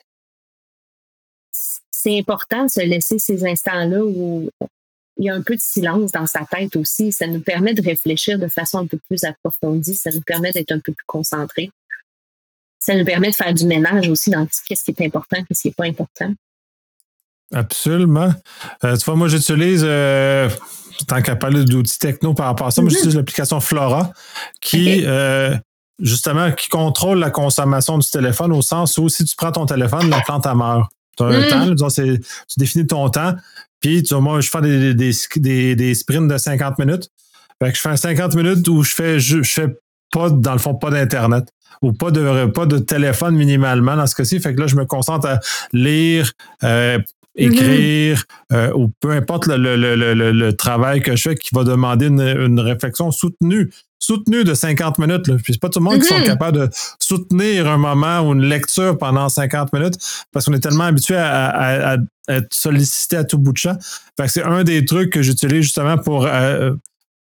c'est important de se laisser ces instants-là où il y a un peu de silence dans sa tête aussi. Ça nous permet de réfléchir de façon un peu plus approfondie. Ça nous permet d'être un peu plus concentré. Ça nous permet de faire du ménage aussi dans ce qui est important et ce qui n'est pas important. Absolument. Euh, tu vois, moi, j'utilise, euh, tant qu'à parler d'outils techno par rapport à ça, moi, mm-hmm. j'utilise l'application Flora qui, euh, justement, qui contrôle la consommation du téléphone au sens où si tu prends ton téléphone, la plante, elle meurt. Tu as un mm. temps, tu définis ton temps, puis, tu vois, moi, je fais des, des, des, sprints de 50 minutes. Fait que je fais 50 minutes où je fais, je, fais pas, dans le fond, pas d'Internet ou pas de, pas de téléphone minimalement dans ce cas-ci. Fait que là, je me concentre à lire, euh, écrire, mm-hmm. euh, ou peu importe le, le, le, le, travail que je fais qui va demander une, une réflexion soutenue soutenu de 50 minutes. Là. Puis c'est pas tout le monde qui sont mhm. capables de soutenir un moment ou une lecture pendant 50 minutes parce qu'on est tellement habitué à, être sollicité à tout bout de champ. Fait que c'est un des trucs que j'utilise justement pour euh,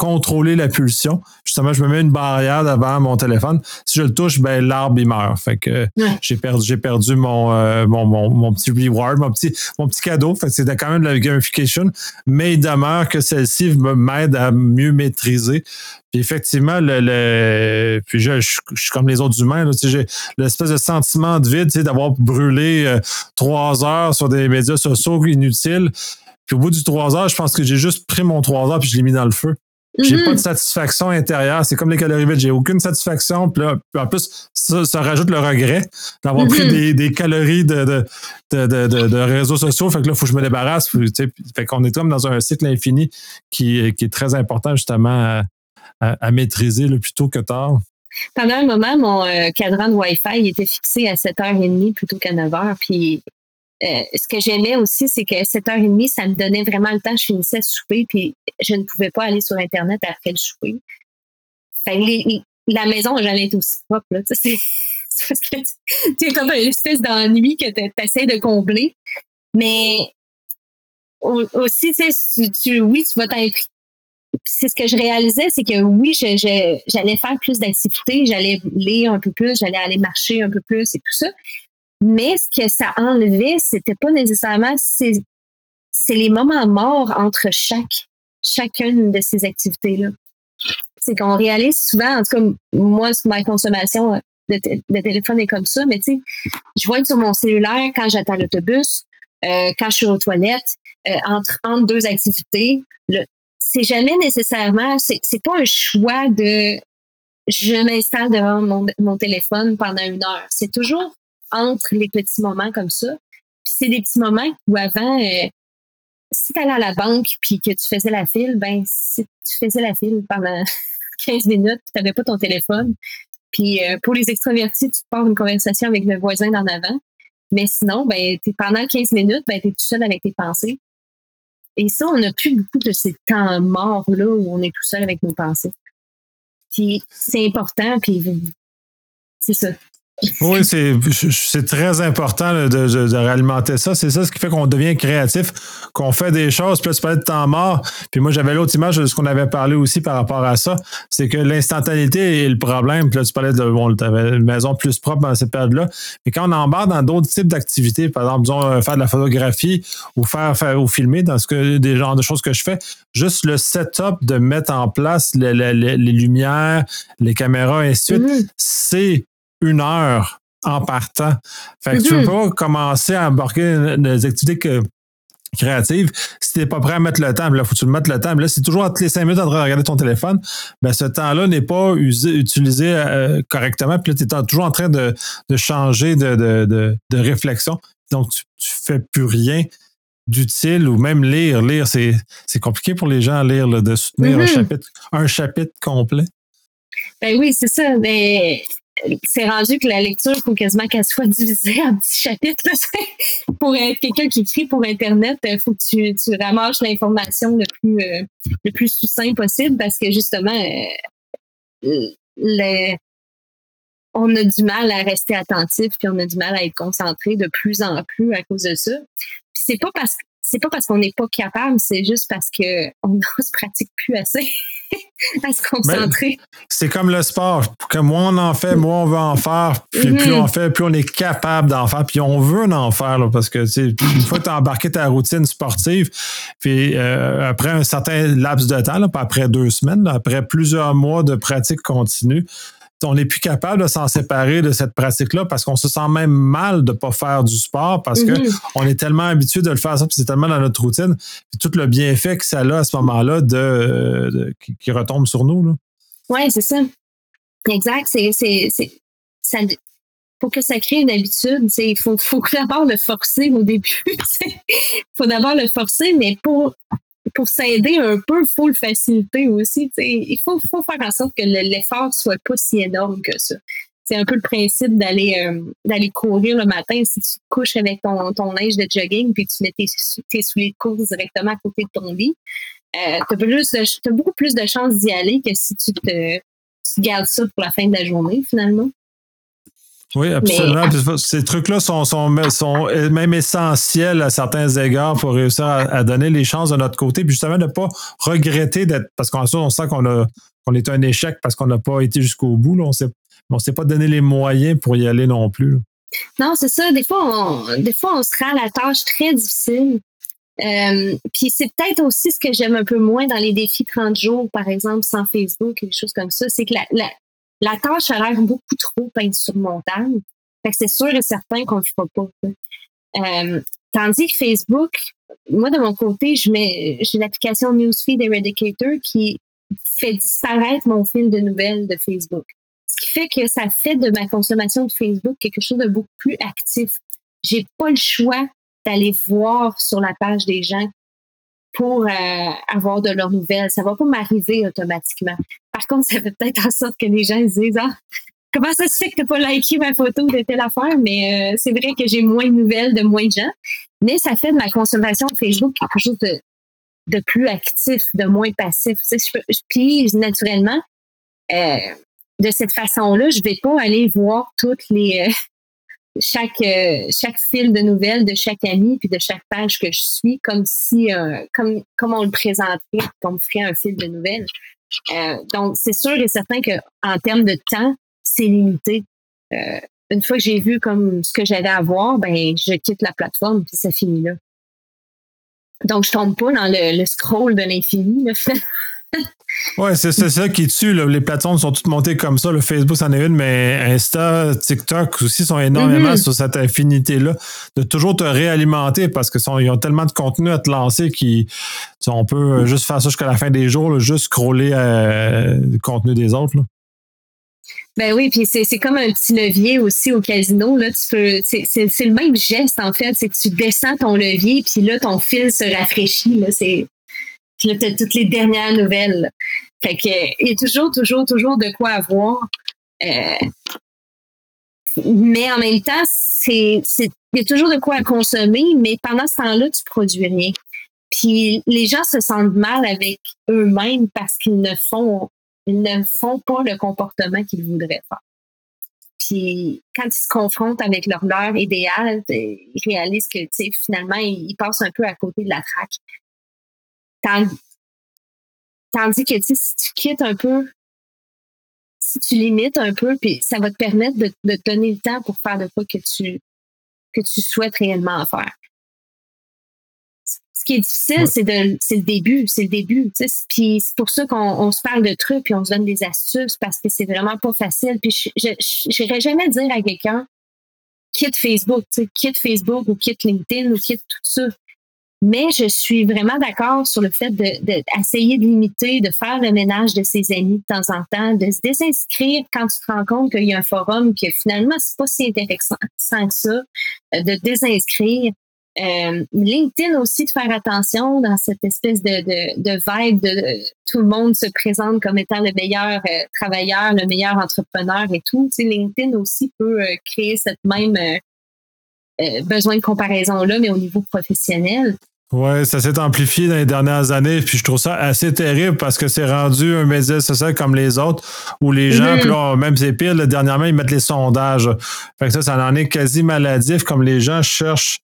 contrôler la pulsion. Justement, je me mets une barrière devant mon téléphone. Si je le touche, ben l'arbre il meurt. Fait que j'ai perdu, j'ai perdu mon, euh, mon, mon, petit reward, mon petit, mon petit cadeau. Fait que c'était quand même de la gamification, mais il demeure que celle-ci m'aide à mieux maîtriser. Puis effectivement, le, puis je, je, suis comme les autres humains, là, j'ai l'espèce de sentiment de vide, d'avoir brûlé euh, trois heures sur des médias sociaux inutiles. Puis au bout du trois heures, je pense que j'ai juste pris mon trois heures puis je l'ai mis dans le feu. J'ai pas de mm-hmm. satisfaction intérieure. C'est comme les calories vides. J'ai aucune satisfaction. Puis là, en plus, ça, rajoute le regret d'avoir pris mm-hmm. des, calories de, de, réseaux sociaux. Fait que là, il faut que je me débarrasse. fait qu'on est comme dans un cycle infini qui, qui est très important justement à, maîtriser le plus tôt que tard. Pendant un moment, mon euh, cadran de Wi-Fi était fixé à 7h30 plutôt qu'à 9h. Puis euh, ce que j'aimais aussi, c'est que 7h30, ça me donnait vraiment le temps. Je finissais le souper, puis je ne pouvais pas aller sur Internet après le souper. la maison n'a jamais été aussi propre. C'est parce que tu comme une espèce d'ennui que tu essaies de combler. Mais aussi, tu, tu, oui, tu vas t'impliquer. C'est ce que je réalisais, c'est que oui, j'allais faire plus d'activités, j'allais lire un peu plus, j'allais aller marcher un peu plus et tout ça. Mais ce que ça enlevait, c'était pas nécessairement c'est, les moments morts entre chaque chacune de ces activités-là. C'est qu'on réalise souvent, en tout cas, moi, ma consommation de, téléphone est comme ça, mais tu sais, je vois sur mon cellulaire quand j'attends l'autobus, euh, quand je suis aux toilettes, euh, entre, entre deux activités. c'est jamais nécessairement, c'est, c'est pas un choix de je m'installe devant mon, mon téléphone pendant une heure. C'est toujours entre les petits moments comme ça. Puis c'est des petits moments où avant, euh, si tu allais à la banque puis que tu faisais la file, ben si tu faisais la file pendant 15 minutes, tu n'avais pas ton téléphone. Puis euh, pour les extravertis, tu pars une conversation avec le voisin d'en avant. Mais sinon, ben, pendant 15 minutes, ben, tu es tout seul avec tes pensées. Et ça, on n'a plus beaucoup de ces temps morts-là où on est tout seul avec nos pensées. Puis c'est important, puis c'est ça. Oui, c'est, c'est très important de, de, réalimenter ça. C'est ça ce qui fait qu'on devient créatif, qu'on fait des choses, puis là, tu parlais de temps mort. Puis moi, j'avais l'autre image de ce qu'on avait parlé aussi par rapport à ça. C'est que l'instantanéité est le problème. Puis là, tu parlais de, bon, une maison plus propre dans cette période-là. Mais quand on embarque dans d'autres types d'activités, par exemple, disons, euh, faire de la photographie ou faire, faire ou filmer, dans ce que, des genres de choses que je fais, juste le setup de mettre en place les, les, lumières, les caméras, et ainsi de suite, mm-hmm. c'est une heure en partant. Fait que tu peux mm-hmm. pas commencer à embarquer des activités créatives si tu n'es pas prêt à mettre le temps. Là, faut que tu le mettes le temps. là, c'est toujours entre les cinq minutes en train de regarder ton téléphone. Ben, ce temps-là n'est pas utilisé euh, correctement. Puis là, tu es toujours en train de, changer de, réflexion. Donc, tu, ne fais plus rien d'utile ou même lire. Lire, c'est, compliqué pour les gens à lire, de soutenir un, mm-hmm. chapitre, un chapitre complet. Ben oui, c'est ça. Mais c'est rendu que la lecture, il faut quasiment qu'elle soit divisée en petits chapitres. pour être quelqu'un qui écrit pour Internet, il faut que tu, tu ramasses l'information le plus, euh, le plus succinct possible parce que justement, euh, on a du mal à rester attentif puis on a du mal à être concentré de plus en plus à cause de ça. c'est pas parce c'est pas parce qu'on n'est pas capable, c'est juste parce qu'on ne se pratique plus assez. à se concentrer. c'est comme le sport. Que moins on en fait, moins on veut en faire. Puis plus mm-hmm. on fait, plus on est capable d'en faire. Puis on veut en faire. parce que une fois que tu as embarqué ta routine sportive, puis euh, après un certain laps de temps, pas après deux semaines, après plusieurs mois de pratique continue, on n'est plus capable de s'en séparer de cette pratique-là parce qu'on se sent même mal de ne pas faire du sport parce qu'on mm-hmm. est tellement habitué de le faire ça, puis c'est tellement dans notre routine. tout le bienfait que ça a à ce moment-là de, qui, retombe sur nous. Oui, c'est ça. Exact. C'est, ça, pour que ça crée une habitude, il faut, faut d'abord le forcer au début. Il faut d'abord le forcer, mais pour pour s'aider un peu, il faut le faciliter aussi. Il faut, faire en sorte que l'effort soit pas si énorme que ça. C'est un peu le principe d'aller euh, d'aller courir le matin. Si tu te couches avec ton, ton linge de jogging puis tu mets tes, tes souliers de course directement à côté de ton lit, euh, tu as, beaucoup plus de chances d'y aller que si tu te tu gardes ça pour la fin de la journée, finalement. Oui, absolument. ces trucs-là sont, sont, sont, même essentiels à certains égards pour réussir à, donner les chances de notre côté, puis justement ne pas regretter d'être. Parce qu'en on sent qu'on a qu'on est un échec parce qu'on n'a pas été jusqu'au bout. Là. On ne s'est pas donné les moyens pour y aller non plus. Non, c'est ça. Des fois, on, des fois, on se rend à la tâche très difficile. Euh, puis c'est peut-être aussi ce que j'aime un peu moins dans les défis 30 jours, par exemple, sans Facebook des choses comme ça, c'est que la, la tâche a l'air beaucoup trop insurmontable. C'est sûr et certain qu'on ne le fera pas. Euh, tandis que Facebook, moi de mon côté, je mets j'ai l'application Newsfeed Eradicator qui fait disparaître mon fil de nouvelles de Facebook. Ce qui fait que ça fait de ma consommation de Facebook quelque chose de beaucoup plus actif. J'ai pas le choix d'aller voir sur la page des gens pour euh, avoir de leurs nouvelles. Ça va pas m'arriver automatiquement. Contre, ça fait peut-être en sorte que les gens se disent ah, comment ça se fait que tu n'as pas liké ma photo de telle affaire, mais euh, c'est vrai que j'ai moins de nouvelles de moins de gens. Mais ça fait de ma consommation de Facebook quelque chose de, de plus actif, de moins passif. puis naturellement, euh, de cette façon-là, je vais pas aller voir toutes les euh, chaque chaque fil de nouvelles de chaque ami puis de chaque page que je suis comme si comme comme on le présenterait comme ferait un fil de nouvelles. Donc c'est sûr et certain que en termes de temps, c'est limité. Euh, une fois que j'ai vu comme ce que j'allais à voir, ben je quitte la plateforme puis ça finit là. Donc je tombe pas dans le, scroll de l'infini. ouais, c'est ça qui tue. Les plateformes sont toutes montées comme ça. Le Facebook, c'en est une, mais Insta, TikTok aussi sont énormément mm-hmm. sur cette infinité-là de toujours te réalimenter parce qu'ils ont tellement de contenu à te lancer qu'on peut juste faire ça jusqu'à la fin des jours, juste scroller euh, le contenu des autres. Ben oui, puis c'est comme un petit levier aussi au casino. Là, tu peux, c'est le même geste en fait, c'est que tu descends ton levier, puis là ton fil se rafraîchit. Là, c'est là as toutes les dernières nouvelles. Fait que il y a toujours, toujours, toujours de quoi avoir. Euh, mais en même temps, c'est il y a toujours de quoi à consommer, mais pendant ce temps-là, tu produis rien. Puis les gens se sentent mal avec eux-mêmes parce qu'ils ne font ils ne font pas le comportement qu'ils voudraient faire. Puis quand ils se confrontent avec leur leur idéal, ils réalisent que finalement, ils passent un peu à côté de la traque. Tandis, que si tu quittes un peu, si tu limites un peu, puis ça va te permettre de, de te donner le temps pour faire de quoi que tu que tu souhaites réellement faire ce qui est difficile, c'est le début, c'est le début. Puis c'est pour ça qu'on se parle de trucs puis on se donne des astuces parce que c'est vraiment pas facile. Puis je n'irais jamais dire à quelqu'un quitte Facebook, quitte Facebook ou quitte LinkedIn ou quitte tout ça. Mais je suis vraiment d'accord sur le fait d'essayer de, de, limiter, de faire le ménage de ses amis de temps en temps, de se désinscrire quand tu te rends compte qu'il y a un forum que finalement c'est pas si intéressant que ça, euh, de désinscrire, euh, LinkedIn aussi de faire attention dans cette espèce de, de, de vibe de, tout le monde se présente comme étant le meilleur euh, travailleur, le meilleur entrepreneur et tout. Tu sais, LinkedIn aussi peut euh, créer cette même besoin de comparaison-là, mais au niveau professionnel. Oui, ça s'est amplifié dans les dernières années, puis je trouve ça assez terrible parce que c'est rendu un média social comme les autres, où les gens, mm-hmm. puis là, même c'est pire, dernièrement, ils mettent les sondages. Fait que ça, ça en est quasi maladif, comme les gens cherchent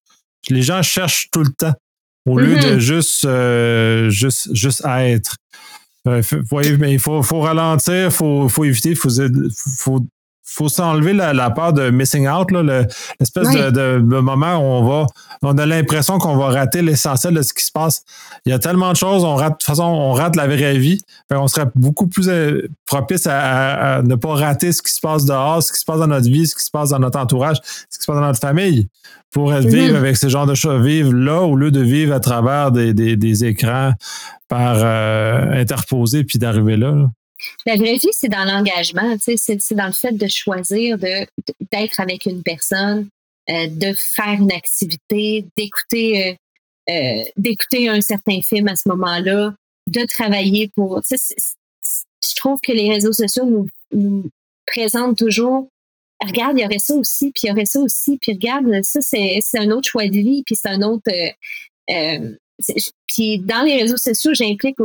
les gens cherchent tout le temps au lieu de mm-hmm. juste, euh, juste, juste être. Euh, mais il faut, faut ralentir, il faut, faut éviter, il faut, faut, faut s'enlever la, la, peur de missing out, l'espèce de, de, moment où on va, on a l'impression qu'on va rater l'essentiel de ce qui se passe. Il y a tellement de choses, on rate, de toute façon, on rate la vraie vie. on serait beaucoup plus euh, propice à, ne pas rater ce qui se passe dehors, ce qui se passe dans notre vie, ce qui se passe dans notre entourage, ce qui se passe dans notre famille, pour mm-hmm. vivre avec ce genre de choses, vivre là au lieu de vivre à travers des, des, des écrans par euh, interposés puis d'arriver là. La vraie vie, c'est dans l'engagement, c'est dans le fait de choisir d'être avec une personne, euh, de faire une activité, d'écouter euh, euh, d'écouter un certain film à ce moment-là, de travailler pour. Je trouve que les réseaux sociaux nous, présentent toujours. Regarde, il y aurait ça aussi, puis il y aurait ça aussi, puis regarde, ça c'est un autre choix de vie, puis c'est un autre. puis dans les réseaux sociaux, j'implique,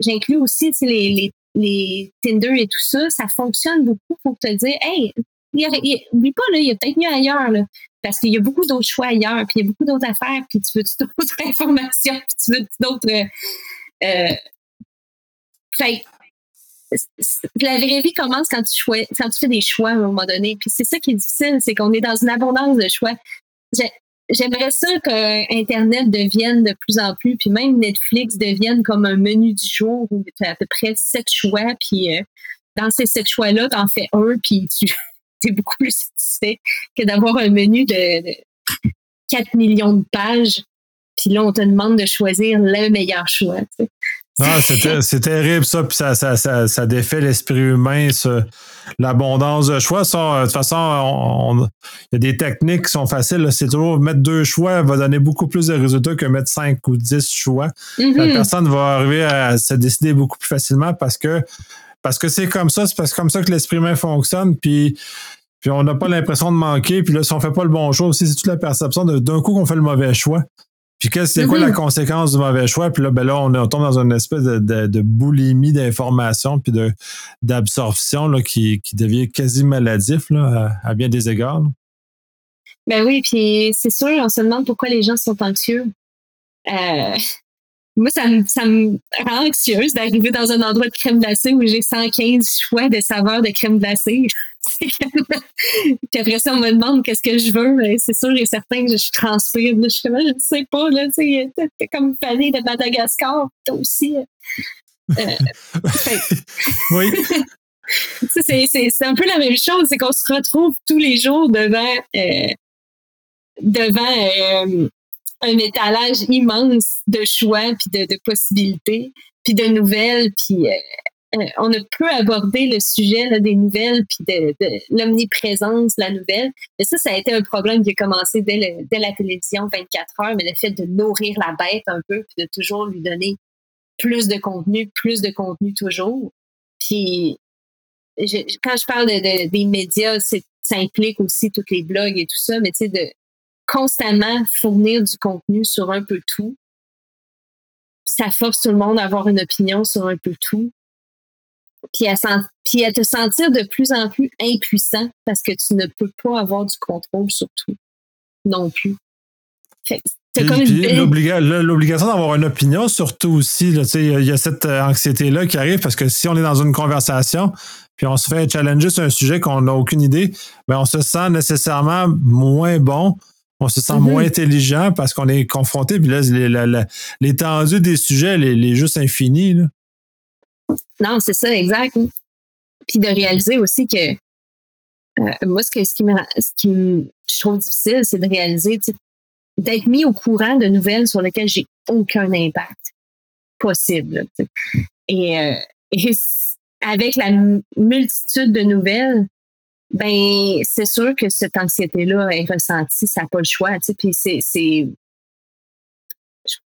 j'inclus aussi les, les, les, Tinder et tout ça, ça fonctionne beaucoup pour te dire, hey, oublie pas, là, il y a peut-être mieux ailleurs, là, parce qu'il y a beaucoup d'autres choix ailleurs, puis il y a beaucoup d'autres affaires, puis tu veux d'autres informations, puis tu veux d'autres... Euh, euh la vraie vie commence quand tu, quand tu fais des choix à un moment donné. Puis c'est ça qui est difficile, c'est qu'on est dans une abondance de choix j'aimerais ça que Internet devienne de plus en plus, puis même Netflix devienne comme un menu du jour où tu as à peu près sept choix, puis euh, dans ces sept choix-là, tu en fais un, puis tu es beaucoup plus satisfait que d'avoir un menu de, 4 millions de pages, puis là, on te demande de choisir le meilleur choix. Ah, c'est terrible ça, puis ça, ça, ça, ça défait l'esprit humain, l'abondance de choix. Ça, de toute façon, il y a des techniques qui sont faciles. C'est toujours mettre deux choix va donner beaucoup plus de résultats que mettre cinq ou dix choix. La mm-hmm. personne va arriver à se décider beaucoup plus facilement parce que parce que c'est comme ça, c'est parce comme ça que l'esprit humain fonctionne. Puis puis on n'a pas l'impression de manquer. Puis là, si on fait pas le bon choix aussi, c'est toute la perception d'un coup qu'on fait le mauvais choix. Puis qu'est-ce c'est quoi la mm-hmm. conséquence du mauvais choix? Puis là, ben là, on, tombe dans une espèce de, boulimie d'information puis d'absorption qui, qui devient quasi maladif là, à, bien des égards. Ben oui, puis c'est sûr, on se demande pourquoi les gens sont anxieux. Euh, moi, ça me, ça me rend anxieuse d'arriver dans un endroit de crème glacée où j'ai 115 choix de saveurs de crème glacée. Puis après ça, on me demande qu'est-ce que je veux. mais C'est sûr et certain que je transpire. Je suis comme, je ne sais pas. Là, t'es comme famille de Madagascar. Toi aussi. Euh, oui. c'est un peu la même chose. C'est qu'on se retrouve tous les jours devant, euh, devant euh, un étalage immense de choix, puis de, possibilités, puis de nouvelles, puis euh, on a peu abordé le sujet des nouvelles puis de, l'omniprésence de la nouvelle. Mais ça, ça a été un problème qui a commencé dès, la télévision 24 heures, mais le fait de nourrir la bête un peu puis de toujours lui donner plus de contenu, plus de contenu toujours. Puis quand je parle des médias, ça implique aussi tous les blogs et tout ça, mais tu sais, de constamment fournir du contenu sur un peu tout. Ça force tout le monde à avoir une opinion sur un peu tout puis à, puis à te sentir de plus en plus impuissant parce que tu ne peux pas avoir du contrôle sur tout non plus. L'obligation d'avoir une opinion, surtout aussi, il y a cette euh, anxiété-là qui arrive parce que si on est dans une conversation, puis on se fait challenger sur un sujet qu'on n'a aucune idée, ben on se sent nécessairement moins bon, on se sent mm-hmm. moins intelligent parce qu'on est confronté, puis là, l'étendue des sujets, elle est juste infinie. Là. Non, c'est ça, exact. Puis de réaliser aussi que euh, moi, ce, que, ce qui, me, ce qui je trouve difficile, c'est de réaliser, d'être mis au courant de nouvelles sur lesquelles j'ai aucun impact possible. Et, euh, et avec la multitude de nouvelles, ben c'est sûr que cette anxiété-là est ressentie, ça n'a pas le choix. Puis c'est,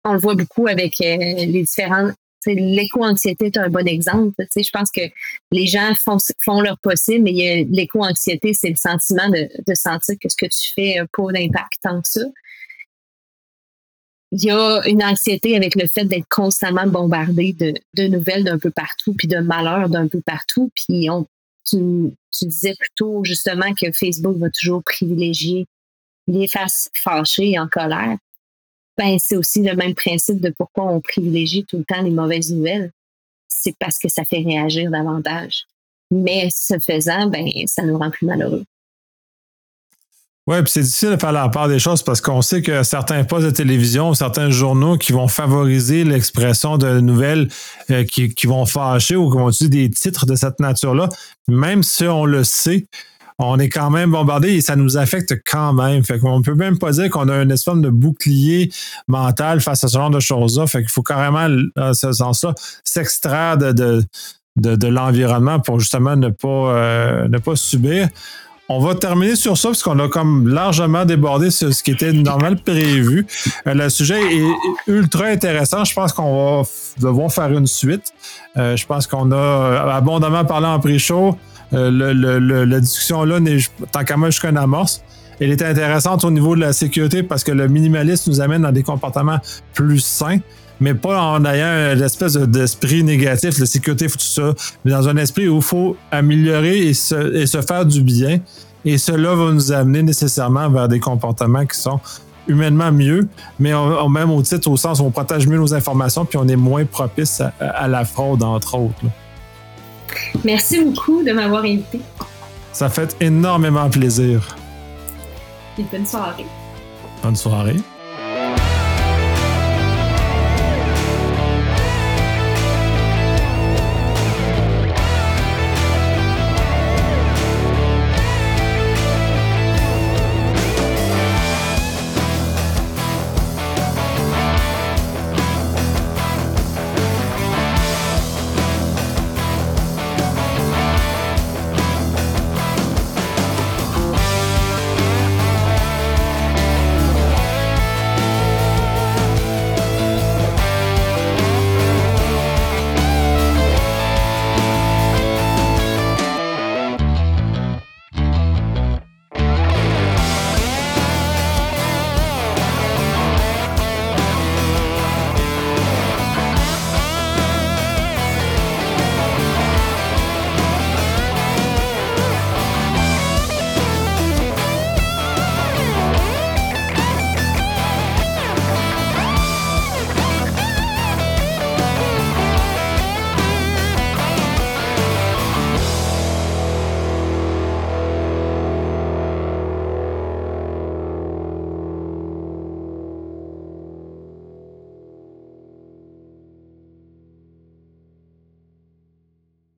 on le voit beaucoup avec euh, les différentes L'éco-anxiété est un bon exemple. Je pense que les gens font, leur possible, mais l'éco-anxiété, c'est le sentiment de, sentir que ce que tu fais n'a pas d'impact tant que ça. Il y a une anxiété avec le fait d'être constamment bombardé de, nouvelles d'un peu partout, puis de malheurs d'un peu partout. Puis tu, tu disais plutôt justement que Facebook va toujours privilégier les faces fâchées et en colère ben, c'est aussi le même principe de pourquoi on privilégie tout le temps les mauvaises nouvelles. C'est parce que ça fait réagir davantage. Mais ce faisant, ben, ça nous rend plus malheureux. Oui, puis c'est difficile de faire la part des choses parce qu'on sait que certains postes de télévision, certains journaux qui vont favoriser l'expression de nouvelles euh, qui, qui, vont fâcher ou qui vont utiliser des titres de cette nature-là, même si on le sait, on est quand même bombardé et ça nous affecte quand même. Fait qu'on peut même pas dire qu'on a une espèce de bouclier mental face à ce genre de choses-là. Fait qu'il faut carrément, dans ce sens-là, s'extraire de, l'environnement pour justement ne pas, euh, pas subir. On va terminer sur ça parce qu'on a largement débordé sur ce qui était normal prévu. Euh, le sujet est ultra intéressant. Je pense qu'on va devoir faire une suite. Euh, je pense qu'on a abondamment parlé en pré-show. Euh, la discussion là n'est tant qu'à moi jusqu'à amorce. Elle est intéressante au niveau de la sécurité parce que le minimalisme nous amène dans des comportements plus sains, mais pas en ayant l'espèce d'esprit négatif, la sécurité, tout ça, mais dans un esprit où il faut améliorer et se, faire du bien. Et cela va nous amener nécessairement vers des comportements qui sont humainement mieux, mais même au titre, au sens où on protège mieux nos informations, puis on est moins propice à, la fraude, entre autres. Merci beaucoup de m'avoir invité. Ça fait énormément plaisir. Et bonne soirée. Bonne soirée.